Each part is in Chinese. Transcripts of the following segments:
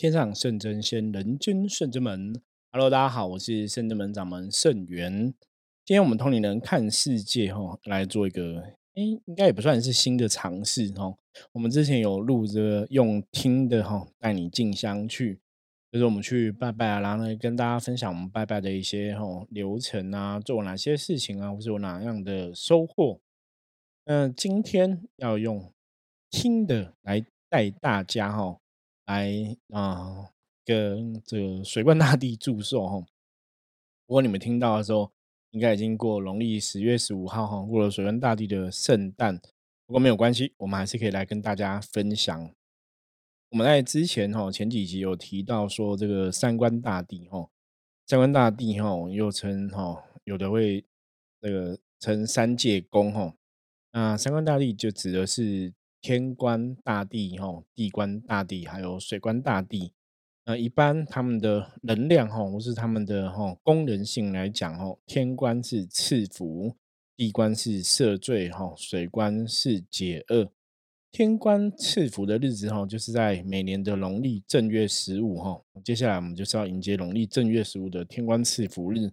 天上圣真仙，人间圣真门。Hello，大家好，我是圣真门掌门圣元。今天我们通灵人看世界，哈，来做一个，哎，应该也不算是新的尝试，哈。我们之前有录这个用听的，哈，带你进香去，就是我们去拜拜啊，然后呢，跟大家分享我们拜拜的一些，哈，流程啊，做哪些事情啊，或是有哪样的收获。嗯，今天要用听的来带大家，哈。来啊，跟这个水冠大帝祝寿哈。不过你们听到的时候，应该已经过农历十月十五号哈，过了水冠大帝的圣诞。不过没有关系，我们还是可以来跟大家分享。我们在之前哈前几集有提到说，这个三官大帝哈，三官大帝哈又称哈，有的会那个称三界公哈。那三官大帝就指的是。天官大帝、哈地官大帝，还有水官大帝，那一般他们的能量哈，或是他们的哈功能性来讲哈，天官是赐福，地官是赦罪哈，水官是解厄。天官赐福的日子哈，就是在每年的农历正月十五哈。接下来我们就是要迎接农历正月十五的天官赐福日。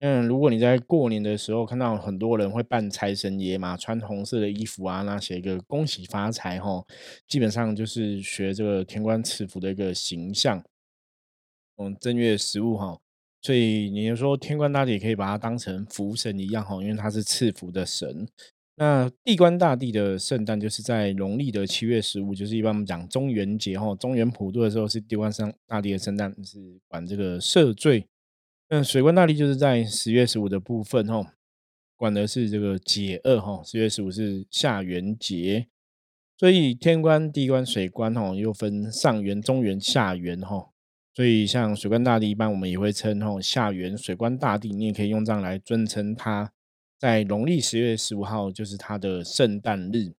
嗯，如果你在过年的时候看到很多人会扮财神爷嘛，穿红色的衣服啊，那写一个恭喜发财哈，基本上就是学这个天官赐福的一个形象。嗯，正月十五哈，所以你就说天官大帝可以把它当成福神一样哈，因为他是赐福的神。那地官大帝的圣诞就是在农历的七月十五，就是一般我们讲中元节哈，中元普渡的时候是地官上大帝的圣诞，是管这个赦罪。嗯水官大帝就是在十月十五的部分哈，管的是这个解厄哈。十月十五是下元节，所以天官、地官、水官哈又分上元、中元、下元哈。所以像水官大帝，一般我们也会称哈下元水官大帝，你也可以用这样来尊称他。在农历十月十五号就是他的圣诞日。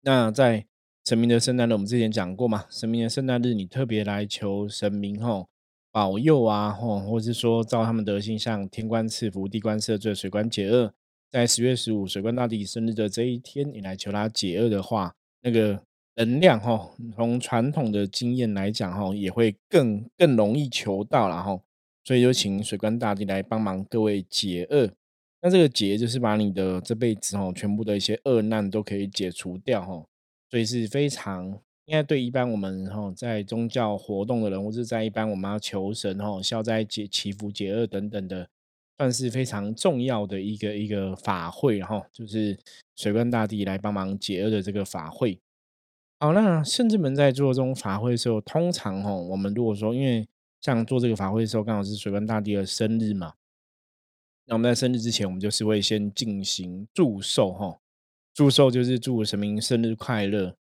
那在神明的圣诞日，我们之前讲过嘛，神明的圣诞日你特别来求神明哈。保佑啊，或或是说照他们德性，像天官赐福、地官赦罪、水官解厄，在十月十五水官大帝生日的这一天，你来求他解厄的话，那个能量哈，从传统的经验来讲哈，也会更更容易求到了哈。所以就请水官大帝来帮忙各位解厄。那这个解就是把你的这辈子哈，全部的一些恶难都可以解除掉哈，所以是非常。应该对一般我们哈在宗教活动的人，或者在一般我们要求神哈消灾解祈福解厄等等的，算是非常重要的一个一个法会哈，就是水官大帝来帮忙解厄的这个法会。好，那甚至们在做这种法会的时候，通常哈我们如果说因为像做这个法会的时候，刚好是水官大帝的生日嘛，那我们在生日之前，我们就是会先进行祝寿哈，祝寿就是祝神明生日快乐。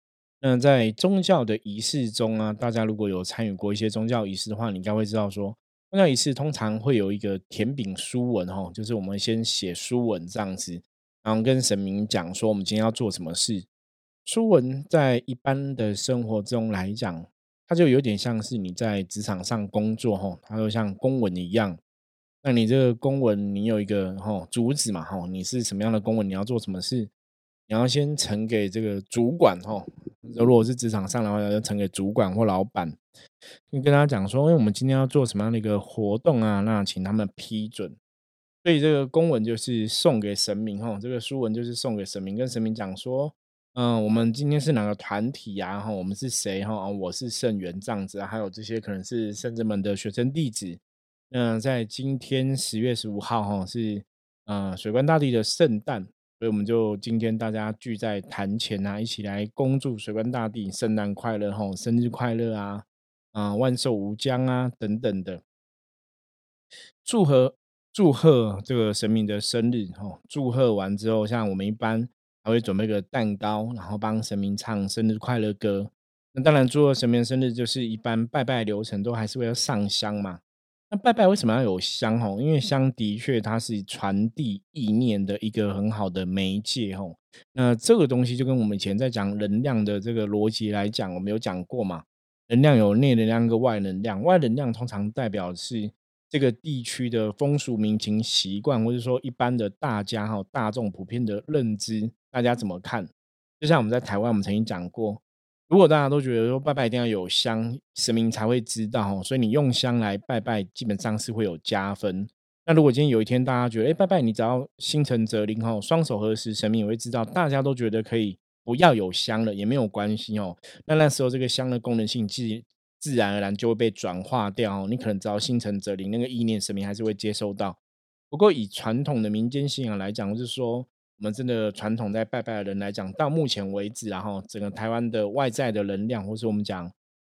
那在宗教的仪式中啊，大家如果有参与过一些宗教仪式的话，你应该会知道说，宗教仪式通常会有一个填饼书文哈，就是我们先写书文这样子，然后跟神明讲说我们今天要做什么事。书文在一般的生活中来讲，它就有点像是你在职场上工作哈，它就像公文一样。那你这个公文，你有一个哈主旨嘛哈，你是什么样的公文，你要做什么事，你要先呈给这个主管哈。如果是职场上的话，要呈给主管或老板，你跟他讲说，因为我们今天要做什么样的一个活动啊，那请他们批准。所以这个公文就是送给神明哈，这个书文就是送给神明，跟神明讲说，嗯，我们今天是哪个团体呀？哈，我们是谁？哈，我是圣元这样子，还有这些可能是圣者们的学生弟子。那在今天十月十五号哈，是嗯水官大帝的圣诞。所以我们就今天大家聚在坛前啊，一起来恭祝水官大帝圣诞快乐吼，生日快乐啊，啊万寿无疆啊等等的，祝贺祝贺这个神明的生日吼，祝贺完之后，像我们一般还会准备个蛋糕，然后帮神明唱生日快乐歌。那当然祝贺神明生日，就是一般拜拜流程都还是会要上香嘛。那拜拜为什么要有香？吼，因为香的确它是传递意念的一个很好的媒介。吼，那这个东西就跟我们以前在讲能量的这个逻辑来讲，我们有讲过嘛？能量有内能量跟外能量，外能量通常代表是这个地区的风俗民情习惯，或者说一般的大家哈大众普遍的认知，大家怎么看？就像我们在台湾，我们曾经讲过，如果大家都觉得说拜拜一定要有香，神明才会知道，所以你用香来拜拜，基本上是会有加分。那如果今天有一天大家觉得，哎，拜拜，你只要心诚则灵哦，双手合十，神明也会知道。大家都觉得可以不要有香了，也没有关系哦。那那时候这个香的功能性自自然而然就会被转化掉。你可能只要心诚则灵，那个意念神明还是会接收到。不过以传统的民间信仰来讲，就是说我们真的传统在拜拜的人来讲，到目前为止，然后整个台湾的外在的能量，或是我们讲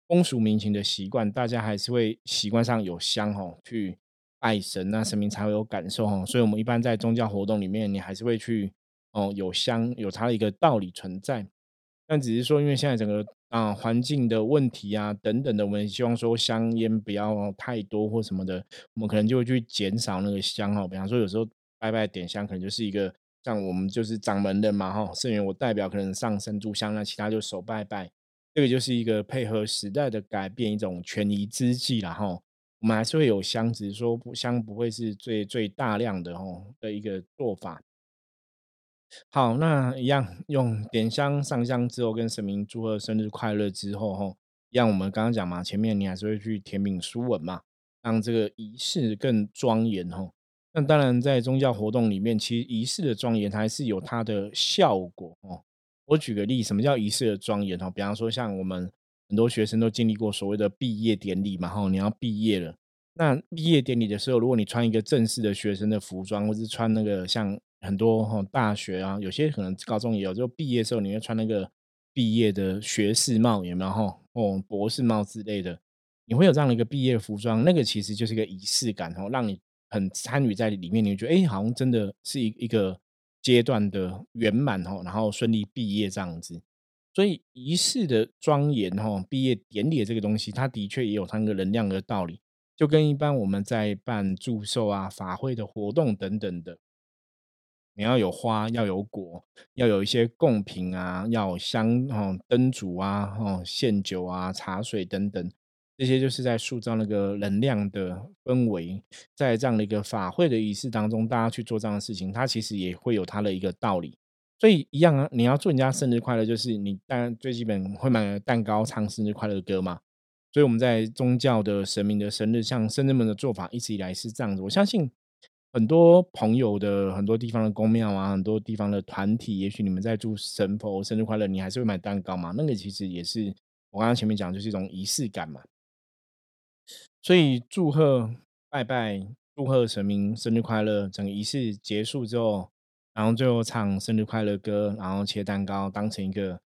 风俗民情的习惯，大家还是会习惯上有香吼去。拜神那神明才会有感受哦，所以我们一般在宗教活动里面，你还是会去哦，有香有它的一个道理存在。但只是说，因为现在整个啊环境的问题啊等等的，我们希望说香烟不要太多或什么的，我们可能就会去减少那个香哈。比方说，有时候拜拜点香，可能就是一个像我们就是掌门的嘛哈，圣元我代表可能上身炷香，那其他就手拜拜，这个就是一个配合时代的改变，一种权宜之计了哈。我们还是会有香，只是说不香不会是最最大量的哦的一个做法。好，那一样用点香上香之后，跟神明祝贺生日快乐之后，哈，一样我们刚刚讲嘛，前面你还是会去填饼书文嘛，让这个仪式更庄严吼。那当然，在宗教活动里面，其实仪式的庄严它还是有它的效果哦。我举个例，什么叫仪式的庄严哦？比方说，像我们。很多学生都经历过所谓的毕业典礼嘛，哈，你要毕业了。那毕业典礼的时候，如果你穿一个正式的学生的服装，或是穿那个像很多哈大学啊，有些可能高中也有，就毕业的时候你会穿那个毕业的学士帽，有没有哈？哦，博士帽之类的，你会有这样的一个毕业服装，那个其实就是一个仪式感哦，让你很参与在里面，你会觉得哎，好像真的是一一个阶段的圆满哦，然后顺利毕业这样子。所以仪式的庄严，哈，毕业典礼这个东西，它的确也有它那个能量的道理，就跟一般我们在办祝寿啊、法会的活动等等的，你要有花，要有果，要有一些贡品啊，要香，哦，灯烛啊，哦，献酒啊、茶水等等，这些就是在塑造那个能量的氛围，在这样的一个法会的仪式当中，大家去做这样的事情，它其实也会有它的一个道理。所以一样啊，你要祝人家生日快乐，就是你当然最基本会买蛋糕、唱生日快乐歌嘛。所以我们在宗教的神明的生日，像圣人们的做法，一直以来是这样子。我相信很多朋友的很多地方的宫庙啊，很多地方的团体，也许你们在祝神佛生日快乐，你还是会买蛋糕嘛。那个其实也是我刚刚前面讲，就是一种仪式感嘛。所以祝贺拜拜，祝贺神明生日快乐，整个仪式结束之后。然后最后唱生日快乐歌，然后切蛋糕，当成一个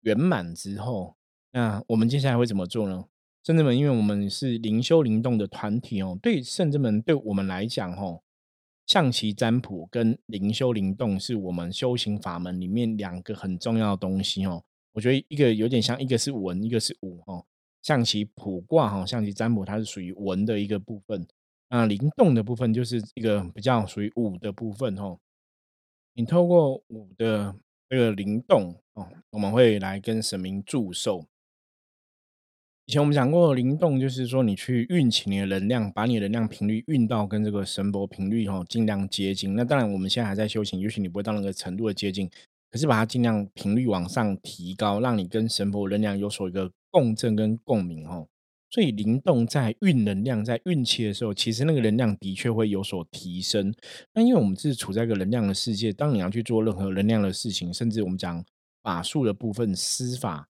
圆满之后，那我们接下来会怎么做呢？圣者们，因为我们是灵修灵动的团体哦，对圣者们对我们来讲，哦，象棋占卜跟灵修灵动是我们修行法门里面两个很重要的东西哦。我觉得一个有点像，一个是文，一个是武哦。象棋卜卦哈，象棋占卜它是属于文的一个部分，那灵动的部分就是一个比较属于武的部分哦。你透过五的这个灵动哦，我们会来跟神明祝寿。以前我们讲过，灵动就是说你去运起你的能量，把你的能量频率运到跟这个神佛频率哈，尽量接近。那当然，我们现在还在修行，也许你不会到那个程度的接近，可是把它尽量频率往上提高，让你跟神佛能量有所一个共振跟共鸣哦。所以灵动在运能量，在运气的时候，其实那个能量的确会有所提升。那因为我们是处在一个能量的世界，当你要去做任何能量的事情，甚至我们讲法术的部分施法，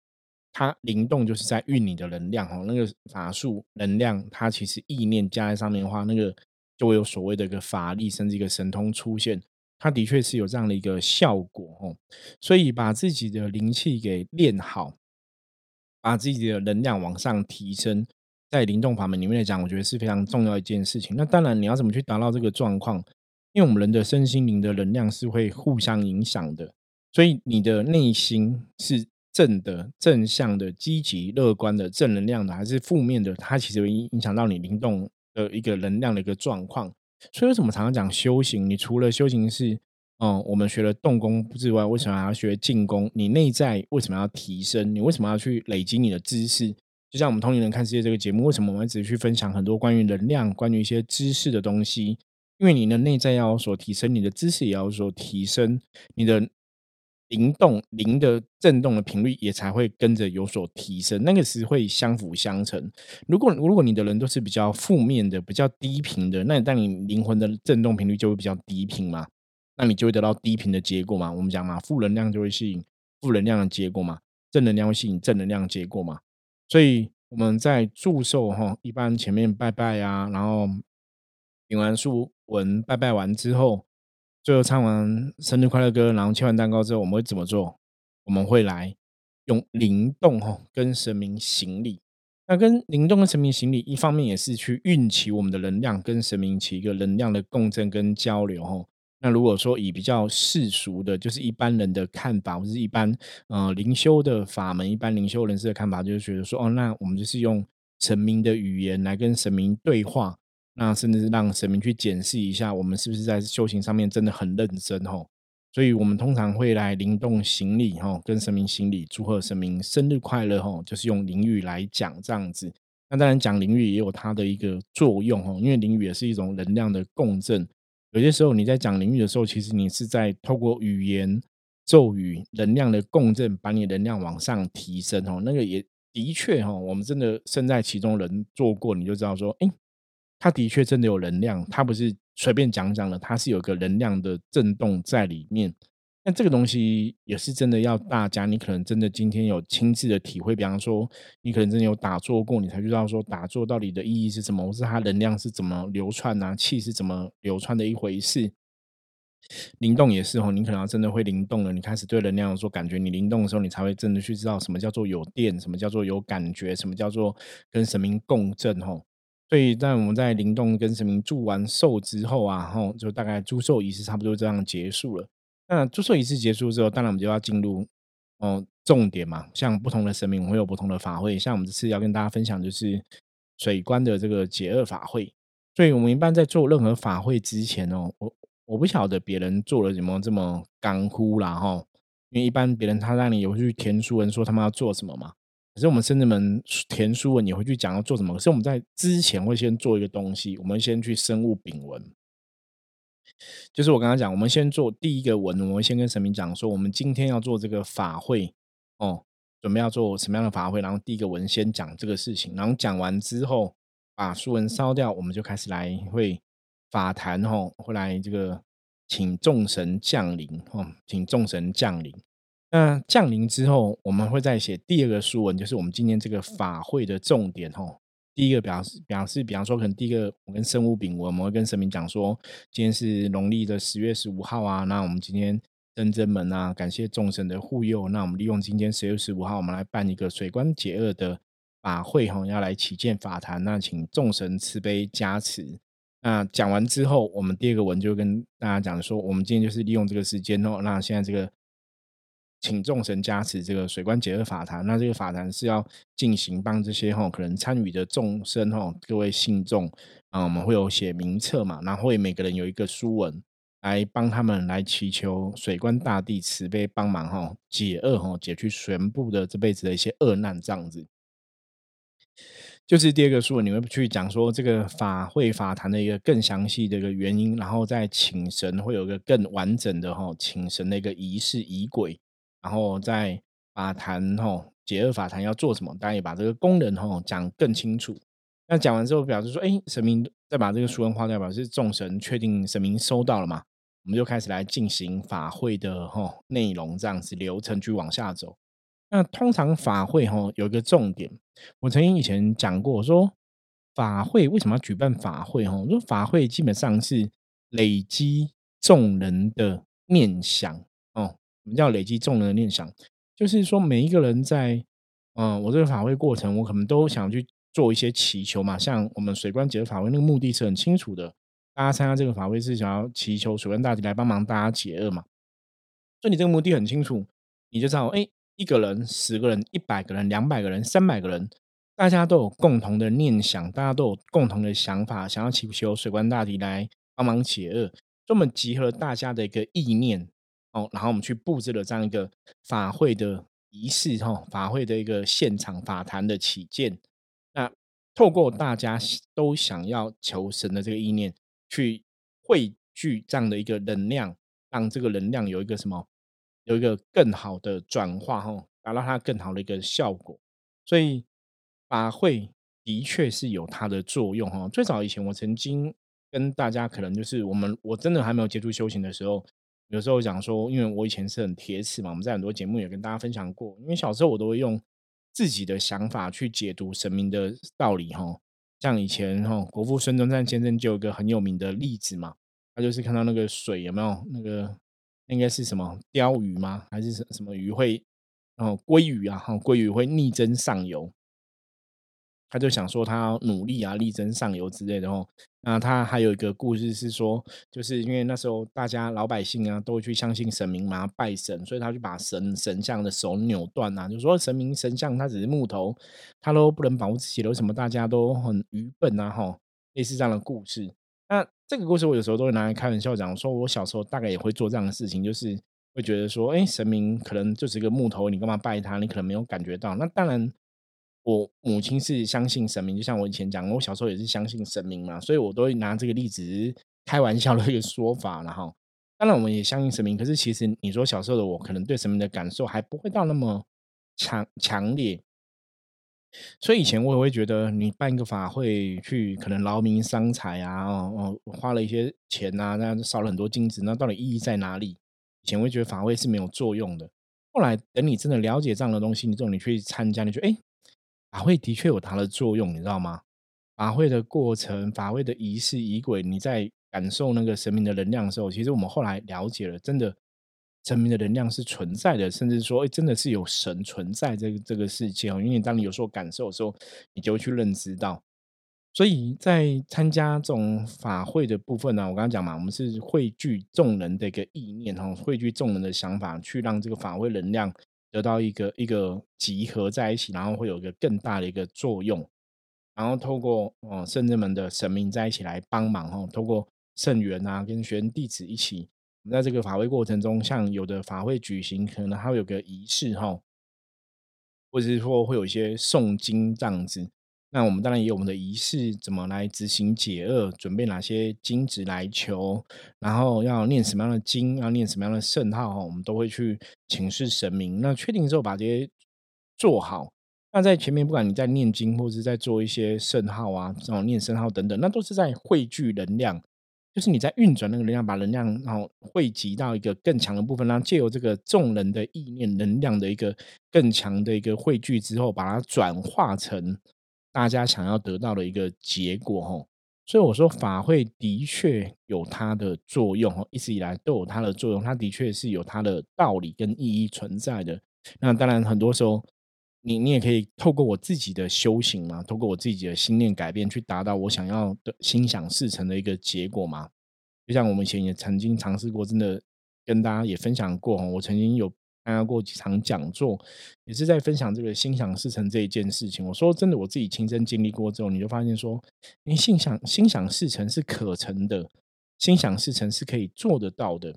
它灵动就是在运你的能量哦。那个法术能量，它其实意念加在上面的话，那个就会有所谓的一个法力，甚至一个神通出现。它的确是有这样的一个效果哦。所以把自己的灵气给练好。把自己的能量往上提升，在灵动法门里面来讲，我觉得是非常重要一件事情。那当然，你要怎么去达到这个状况？因为我们人的身心灵的能量是会互相影响的，所以你的内心是正的、正向的、积极乐观的、正能量的，还是负面的？它其实会影响到你灵动的一个能量的一个状况。所以，为什么常常讲修行？你除了修行是。哦，我们学了动功之外，为什么还要学进攻？你内在为什么要提升？你为什么要去累积你的知识？就像我们同龄人看世界这个节目，为什么我们一直去分享很多关于能量、关于一些知识的东西？因为你的内在要有所提升，你的知识也要有所提升，你的灵动灵的震动的频率也才会跟着有所提升，那个是会相辅相成。如果如果你的人都是比较负面的、比较低频的，那你当你灵魂的震动频率就会比较低频嘛，那你就会得到低频的结果嘛。我们讲嘛，负能量就会吸引负能量的结果嘛，正能量会吸引正能量的结果嘛。所以我们在祝寿哈，一般前面拜拜啊，然后领完书文拜拜完之后。最后唱完生日快乐歌，然后切完蛋糕之后，我们会怎么做？我们会来用灵动哈跟神明行礼。那跟灵动跟神明行礼，一方面也是去运起我们的能量，跟神明起一个能量的共振跟交流哈。那如果说以比较世俗的，就是一般人的看法，或是一般呃灵修的法门，一般灵修人士的看法，就是觉得说，哦，那我们就是用神明的语言来跟神明对话。那甚至是让神明去检视一下，我们是不是在修行上面真的很认真吼？所以我们通常会来灵动行礼吼，跟神明行礼，祝贺神明生日快乐吼，就是用灵语来讲这样子。那当然讲灵语也有它的一个作用吼，因为灵语也是一种能量的共振。有些时候你在讲灵域的时候，其实你是在透过语言咒语能量的共振，把你能量往上提升哦。那个也的确哦，我们真的身在其中人做过，你就知道说，哎。他的确真的有能量，他不是随便讲讲的，他是有个能量的震动在里面。那这个东西也是真的要大家，你可能真的今天有亲自的体会，比方说你可能真的有打坐过，你才知道说打坐到底的意义是什么，或是它能量是怎么流窜啊，气是怎么流窜的一回事。灵动也是哦，你可能真的会灵动了，你开始对能量有所感觉，你灵动的时候，你才会真的去知道什么叫做有电，什么叫做有感觉，什么叫做跟神明共振吼。所以，在我们在灵动跟神明祝完寿之后啊，吼，就大概祝寿仪式差不多这样结束了。那祝寿仪式结束之后，当然我们就要进入哦重点嘛。像不同的神明会有不同的法会，像我们这次要跟大家分享就是水关的这个解厄法会。所以我们一般在做任何法会之前哦，我我不晓得别人做了什么这么干枯啦哈，因为一般别人他让你有去填书文说他们要做什么嘛。可是我们甚至们填书文也会去讲要做什么。可是我们在之前会先做一个东西，我们先去生物丙文，就是我刚刚讲，我们先做第一个文，我们先跟神明讲说，我们今天要做这个法会哦，准备要做什么样的法会，然后第一个文先讲这个事情，然后讲完之后把书文烧掉，我们就开始来会法坛哦，会来这个请众神降临哦，请众神降临。那降临之后，我们会再写第二个书文，就是我们今天这个法会的重点吼。第一个表示表示，比方说，可能第一个我跟生物丙，我们会跟神明讲说，今天是农历的十月十五号啊。那我们今天登真门啊，感谢众神的护佑。那我们利用今天十月十五号，我们来办一个水官解厄的法会哈，要来起建法坛。那请众神慈悲加持。那讲完之后，我们第二个文就跟大家讲说，我们今天就是利用这个时间哦。那现在这个。请众神加持这个水官解厄法坛，那这个法坛是要进行帮这些哈可能参与的众生哈各位信众啊，我们会有写名册嘛，然后会每个人有一个书文来帮他们来祈求水官大帝慈悲帮忙哈解厄哈解去全部的这辈子的一些厄难这样子。就是第二个书文，你会去讲说这个法会法坛的一个更详细的一个原因，然后再请神会有一个更完整的哈请神的一个仪式仪轨。然后在法坛吼解厄法坛要做什么？大家也把这个功能吼讲更清楚。那讲完之后，表示说，哎，神明再把这个书文划掉，表示众神确定神明收到了嘛？我们就开始来进行法会的吼内容，这样子流程去往下走。那通常法会吼有一个重点，我曾经以前讲过，说法会为什么要举办法会？吼，说法会基本上是累积众人的念想。什么叫累积众人的念想？就是说，每一个人在嗯，我这个法会过程，我可能都想去做一些祈求嘛。像我们水官解法会那个目的是很清楚的，大家参加这个法会是想要祈求水官大帝来帮忙大家解厄嘛。所以你这个目的很清楚，你就知道，哎，一个人、十个人、一百个人、两百个人、三百个人，大家都有共同的念想，大家都有共同的想法，想要祈求水官大帝来帮忙解厄，这么集合大家的一个意念。哦，然后我们去布置了这样一个法会的仪式，哈，法会的一个现场法坛的起见。那透过大家都想要求神的这个意念，去汇聚这样的一个能量，让这个能量有一个什么有一个更好的转化哈，达到它更好的一个效果。所以法会的确是有它的作用哈。最早以前我曾经跟大家可能就是我们我真的还没有接触修行的时候，有时候讲说，因为我以前是很铁齿嘛，我们在很多节目也跟大家分享过，因为小时候我都会用自己的想法去解读神明的道理哈。像以前哈，国父孙中山先生就有个很有名的例子嘛，他就是看到那个水有没有那个应该是什么鲷鱼吗？还是什什么鱼会哦鲑鱼啊？哈鲑鱼会逆增上游。他就想说他要努力啊，力争上游之类的哦。那他还有一个故事是说，就是因为那时候大家老百姓啊都会去相信神明嘛，拜神，所以他就把神神像的手扭断啊，就说神明神像他只是木头，他都不能保护自己，为什么大家都很愚笨啊？哈，类似这样的故事。那这个故事我有时候都会拿来开玩笑讲，说我小时候大概也会做这样的事情，就是会觉得说，哎，神明可能就是一个木头，你干嘛拜他？你可能没有感觉到。那当然。我母亲是相信神明，就像我以前讲，我小时候也是相信神明嘛，所以我都会拿这个例子开玩笑的一个说法，然后当然我们也相信神明，可是其实你说小时候的我，可能对神明的感受还不会到那么强强烈，所以以前我也会觉得，你办一个法会去，可能劳民伤财啊，哦，花了一些钱啊，那烧了很多金子，那到底意义在哪里？以前会觉得法会是没有作用的，后来等你真的了解这样的东西，你之后你去参加，你觉得哎。法会的确有它的作用，你知道吗？法会的过程、法会的仪式、仪轨，你在感受那个神明的能量的时候，其实我们后来了解了，真的神明的能量是存在的，甚至说，哎，真的是有神存在这个这个世界哦。因为当你有时候感受的时候，你就会去认知到。所以在参加这种法会的部分呢，我刚刚讲嘛，我们是汇聚众人的一个意念哈，汇聚众人的想法，去让这个法会能量。得到一个一个集合在一起，然后会有一个更大的一个作用，然后透过哦圣人们的神明在一起来帮忙哦，透过圣元啊跟学员弟子一起，在这个法会过程中，像有的法会举行，可能还会有个仪式哈，或者是说会有一些诵经这样子。那我们当然也有我们的仪式，怎么来执行解厄？准备哪些经纸来求？然后要念什么样的经？要念什么样的圣号？我们都会去请示神明。那确定之后，把这些做好。那在前面，不管你在念经，或者是在做一些圣号啊，这种念圣号等等，那都是在汇聚能量，就是你在运转那个能量，把能量然后汇集到一个更强的部分，然后借由这个众人的意念能量的一个更强的一个汇聚之后，把它转化成。大家想要得到的一个结果，吼，所以我说法会的确有它的作用，哦，一直以来都有它的作用，它的确是有它的道理跟意义存在的。那当然，很多时候你你也可以透过我自己的修行嘛，透过我自己的心念改变，去达到我想要的心想事成的一个结果嘛。就像我们以前也曾经尝试过，真的跟大家也分享过，我曾经有。参加过几场讲座，也是在分享这个心想事成这一件事情。我说真的，我自己亲身经历过之后，你就发现说，你心想心想事成是可成的，心想事成是可以做得到的。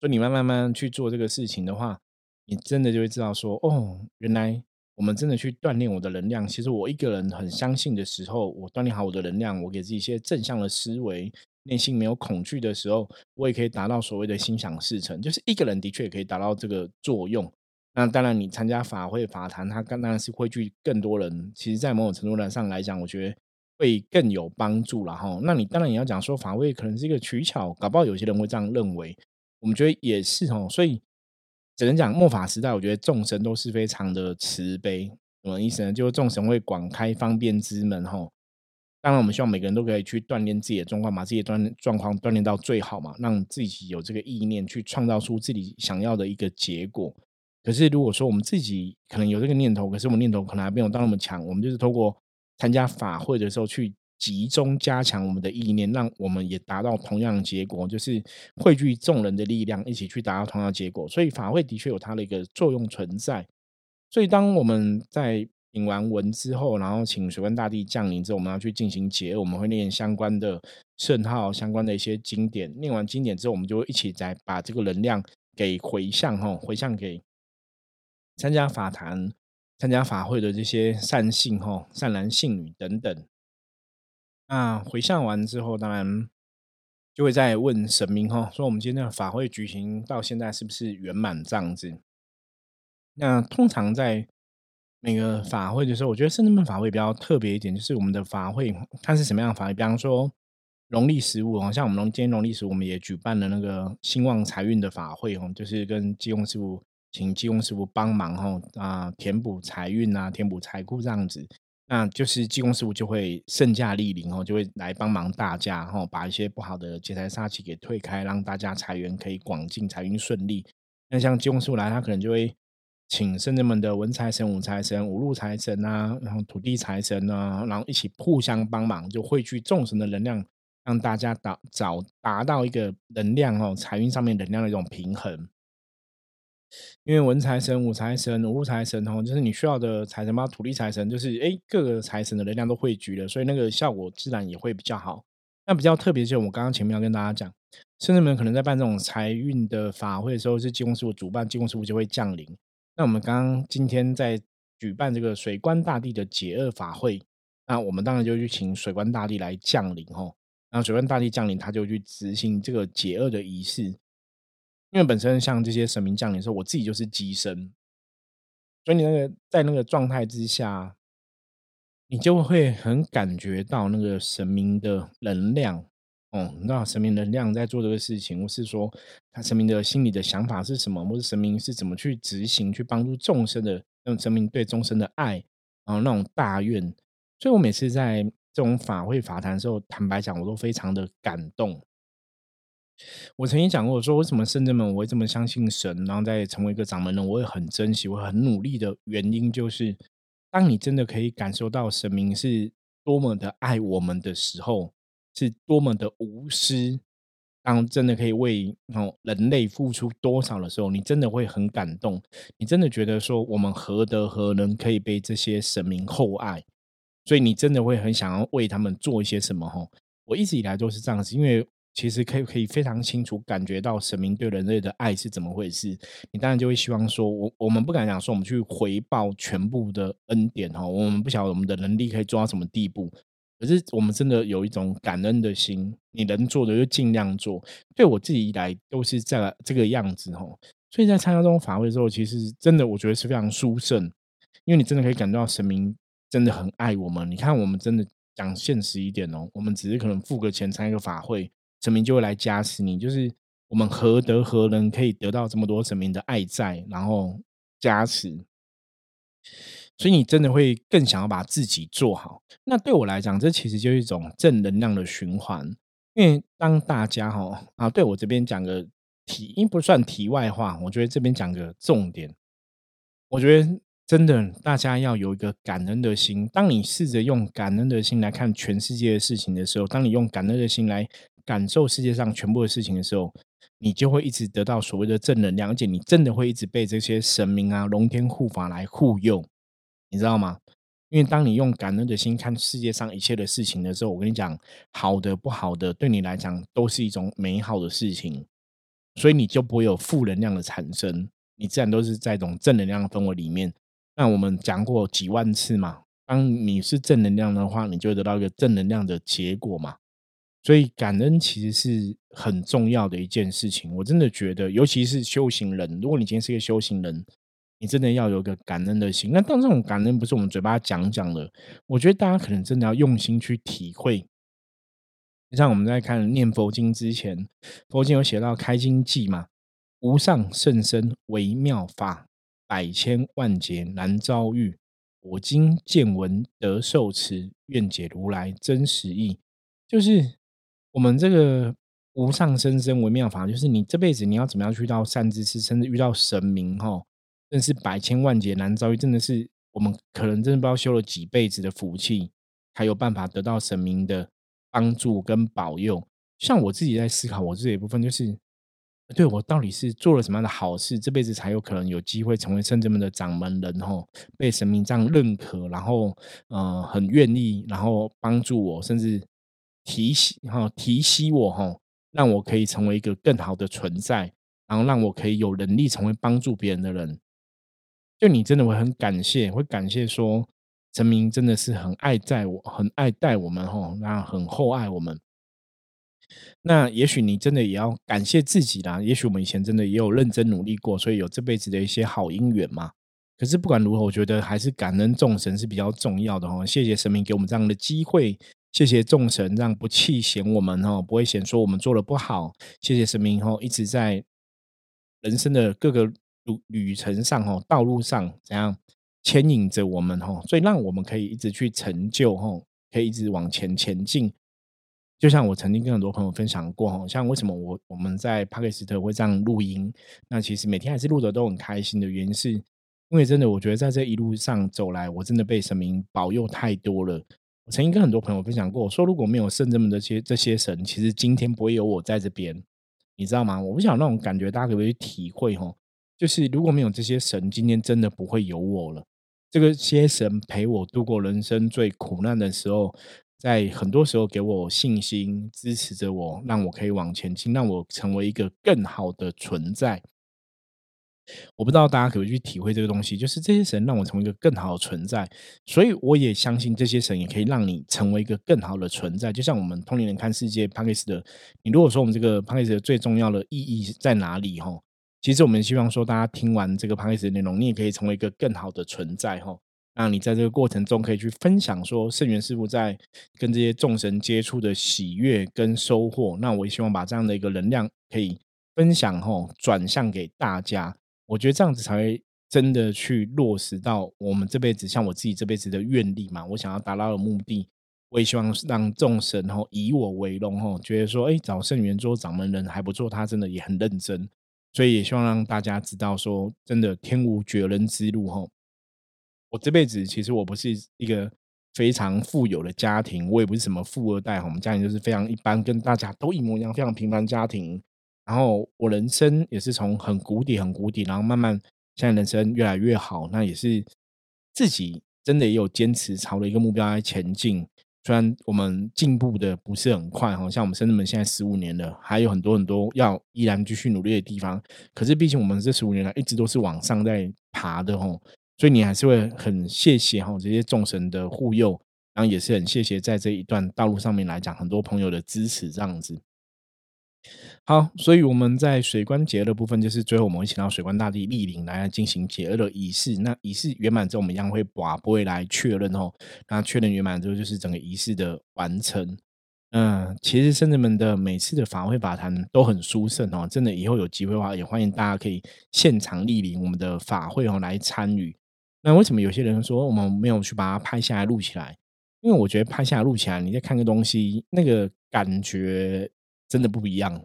所以你慢慢慢去做这个事情的话，你真的就会知道说，哦，原来我们真的去锻炼我的能量。其实我一个人很相信的时候，我锻炼好我的能量，我给自己一些正向的思维。内心没有恐惧的时候，我也可以达到所谓的心想事成。就是一个人的确也可以达到这个作用。那当然，你参加法会法坛，它当然是汇聚更多人。其实，在某种程度上来讲，我觉得会更有帮助了哈。那你当然也要讲说，法会可能是一个取巧，搞不好有些人会这样认为。我们觉得也是哦。所以只能讲末法时代，我觉得众神都是非常的慈悲。什么意思呢？就是众神会广开方便之门哈。当然，我们希望每个人都可以去锻炼自己的状况，把自己的状状况锻炼到最好嘛，让自己有这个意念去创造出自己想要的一个结果。可是，如果说我们自己可能有这个念头，可是我们念头可能还没有到那么强，我们就是通过参加法会的时候去集中加强我们的意念，让我们也达到同样的结果，就是汇聚众人的力量，一起去达到同样的结果。所以，法会的确有它的一个作用存在。所以，当我们在引完文之后，然后请水官大帝降临之后，我们要去进行结，我们会念相关的圣号、相关的一些经典。念完经典之后，我们就一起再把这个能量给回向，哈，回向给参加法坛、参加法会的这些善信、哈善男信女等等。那回向完之后，当然就会再问神明哈，说我们今天的法会举行到现在是不是圆满这样子？那通常在每个法会的时候，我觉得圣诞法会比较特别一点，就是我们的法会它是什么样的法会？比方说农历十五，好像我们农今天农历十五，我们也举办了那个兴旺财运的法会哦，就是跟济公师傅请济公师傅帮忙哈啊，填补财运啊，填补财库这样子。那就是济公师傅就会圣驾莅临哦，就会来帮忙大家哈，把一些不好的劫财煞气给退开，让大家财源可以广进，财运顺利。那像济公师傅来，他可能就会请圣人们的文财神、武财神、五路财神啊，然后土地财神啊，然后一起互相帮忙，就汇聚众神的能量，让大家达找达到一个能量哦，财运上面能量的一种平衡。因为文财神、武财神、五路财神哦，就是你需要的财神包，土地财神就是哎，各个财神的能量都汇聚了，所以那个效果自然也会比较好。那比较特别就是我刚刚前面要跟大家讲，圣人们可能在办这种财运的法会的时候，是济公师傅主办，济公师傅就会降临。那我们刚刚今天在举办这个水官大帝的解厄法会，那我们当然就去请水官大帝来降临哦。然后水官大帝降临，他就去执行这个解厄的仪式。因为本身像这些神明降临的时候，我自己就是机身，所以你那个在那个状态之下，你就会很感觉到那个神明的能量，哦，你知道神明能量在做这个事情，或是说他神明的心里的想法是什么，或者神明是怎么去执行、去帮助众生的那种神明对众生的爱，然后那种大愿，所以我每次在这种法会法坛的时候，坦白讲，我都非常的感动。我曾经讲过，我说为什么圣人们我会这么相信神，然后再成为一个掌门人，我会很珍惜，我很努力的原因，就是当你真的可以感受到神明是多么的爱我们的时候，是多么的无私，当真的可以为哦人类付出多少的时候，你真的会很感动，你真的觉得说我们何德何能可以被这些神明厚爱，所以你真的会很想要为他们做一些什么？哈，我一直以来都是这样子，因为。其实可以可以非常清楚感觉到神明对人类的爱是怎么回事，你当然就会希望说，我我们不敢讲说我们去回报全部的恩典哈，我们不晓得我们的能力可以做到什么地步，可是我们真的有一种感恩的心，你能做的就尽量做。对我自己以来都是这这个样子哦，所以在参加这种法会的时候，其实真的我觉得是非常殊胜，因为你真的可以感到神明真的很爱我们。你看我们真的讲现实一点哦，我们只是可能付个钱参加一个法会。神明就会来加持你，就是我们何德何能可以得到这么多神明的爱在，然后加持，所以你真的会更想要把自己做好。那对我来讲，这其实就是一种正能量的循环。因为当大家哈啊，对我这边讲个题，因不算题外话，我觉得这边讲个重点。我觉得真的大家要有一个感恩的心。当你试着用感恩的心来看全世界的事情的时候，当你用感恩的心来。感受世界上全部的事情的时候，你就会一直得到所谓的正能量，而且你真的会一直被这些神明啊、龙天护法来护佑，你知道吗？因为当你用感恩的心看世界上一切的事情的时候，我跟你讲，好的不好的，对你来讲都是一种美好的事情，所以你就不会有负能量的产生，你自然都是在一种正能量的氛围里面。那我们讲过几万次嘛，当你是正能量的话，你就得到一个正能量的结果嘛。所以感恩其实是很重要的一件事情，我真的觉得，尤其是修行人，如果你今天是一个修行人，你真的要有一个感恩的心。那当这种感恩不是我们嘴巴讲讲的，我觉得大家可能真的要用心去体会。像我们在看念佛经之前，佛经有写到开经记嘛，无上甚深微妙法，百千万劫难遭遇。我今见闻得受持，愿解如来真实意，就是。我们这个无上甚深微妙法，就是你这辈子你要怎么样去到善知识，甚至遇到神明哈，真是百千万劫难遭遇，真的是我们可能真的不知道修了几辈子的福气，才有办法得到神明的帮助跟保佑。像我自己在思考我自己一部分，就是对我到底是做了什么样的好事，这辈子才有可能有机会成为圣人们的掌门人吼，被神明这样认可，然后呃很愿意，然后帮助我，甚至。提携哈，提携我吼，让我可以成为一个更好的存在，然后让我可以有能力成为帮助别人的人。就你真的会很感谢，会感谢说神明真的是很爱在我，很爱戴我们吼，那很厚爱我们。那也许你真的也要感谢自己啦，也许我们以前真的也有认真努力过，所以有这辈子的一些好姻缘嘛。可是不管如何，我觉得还是感恩众神是比较重要的哦。谢谢神明给我们这样的机会，谢谢众神让不弃嫌我们哦，不会嫌说我们做的不好。谢谢神明哦，一直在人生的各个旅旅程上哦，道路上怎样牵引着我们哦，所以让我们可以一直去成就哦，可以一直往前前进。就像我曾经跟很多朋友分享过哈，像为什么我我们在帕克斯特会这样录音，那其实每天还是录的都很开心的原因，是因为真的我觉得在这一路上走来，我真的被神明保佑太多了。我曾经跟很多朋友分享过，说如果没有圣这么的些这些神，其实今天不会有我在这边，你知道吗？我不想那种感觉，大家可不可以体会哈？就是如果没有这些神，今天真的不会有我了。这个些神陪我度过人生最苦难的时候。在很多时候给我信心，支持着我，让我可以往前进，让我成为一个更好的存在。我不知道大家可不可以去体会这个东西，就是这些神让我成为一个更好的存在，所以我也相信这些神也可以让你成为一个更好的存在。就像我们通灵人看世界 p a c k a g e 的，你如果说我们这个 p a c k a g e 的最重要的意义在哪里？哈，其实我们希望说大家听完这个 p a c k a g e 的内容，你也可以成为一个更好的存在，哈。让你在这个过程中可以去分享说圣元师傅在跟这些众神接触的喜悦跟收获。那我也希望把这样的一个能量可以分享后转向给大家。我觉得这样子才会真的去落实到我们这辈子，像我自己这辈子的愿力嘛。我想要达到的目的，我也希望让众神吼以我为荣吼，觉得说哎找圣元做掌门人还不错，他真的也很认真。所以也希望让大家知道说，真的天无绝人之路吼。我这辈子其实我不是一个非常富有的家庭，我也不是什么富二代哈，我们家庭就是非常一般，跟大家都一模一样，非常平凡家庭。然后我人生也是从很谷底、很谷底，然后慢慢现在人生越来越好。那也是自己真的也有坚持朝着一个目标来前进。虽然我们进步的不是很快，哈像我们深圳门现在十五年了，还有很多很多要依然继续努力的地方。可是毕竟我们这十五年来一直都是往上在爬的，吼。所以你还是会很谢谢哈这些众神的护佑，然后也是很谢谢在这一段道路上面来讲，很多朋友的支持这样子。好，所以我们在水官节的部分，就是最后我们会请到水官大帝莅临来进行节日的仪式。那仪式圆满之后，我们一样会把不会来确认哦。那确认圆满之后，就是整个仪式的完成。嗯，其实圣人们的每次的法会法坛都很殊胜哦，真的以后有机会的话，也欢迎大家可以现场莅临我们的法会哦来参与。那为什么有些人说我们没有去把它拍下来录起来？因为我觉得拍下来录起来，你再看个东西，那个感觉真的不一样。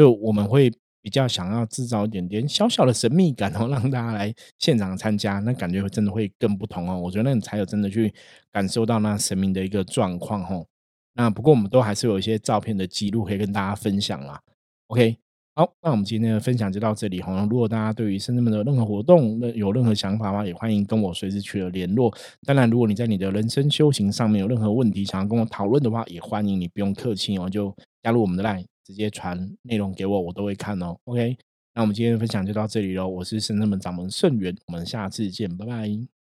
就我们会比较想要制造一点点小小的神秘感哦，让大家来现场参加，那感觉真的会更不同哦。我觉得那你才有真的去感受到那神明的一个状况哦。那不过我们都还是有一些照片的记录可以跟大家分享啦。OK。好，那我们今天的分享就到这里哈。如果大家对于深圳们的任何活动那有任何想法的话，也欢迎跟我随时取得联络。当然，如果你在你的人生修行上面有任何问题想要跟我讨论的话，也欢迎你不用客气哦，就加入我们的 line，直接传内容给我，我都会看哦。OK，那我们今天的分享就到这里喽。我是深圳门掌门盛元，我们下次见，拜拜。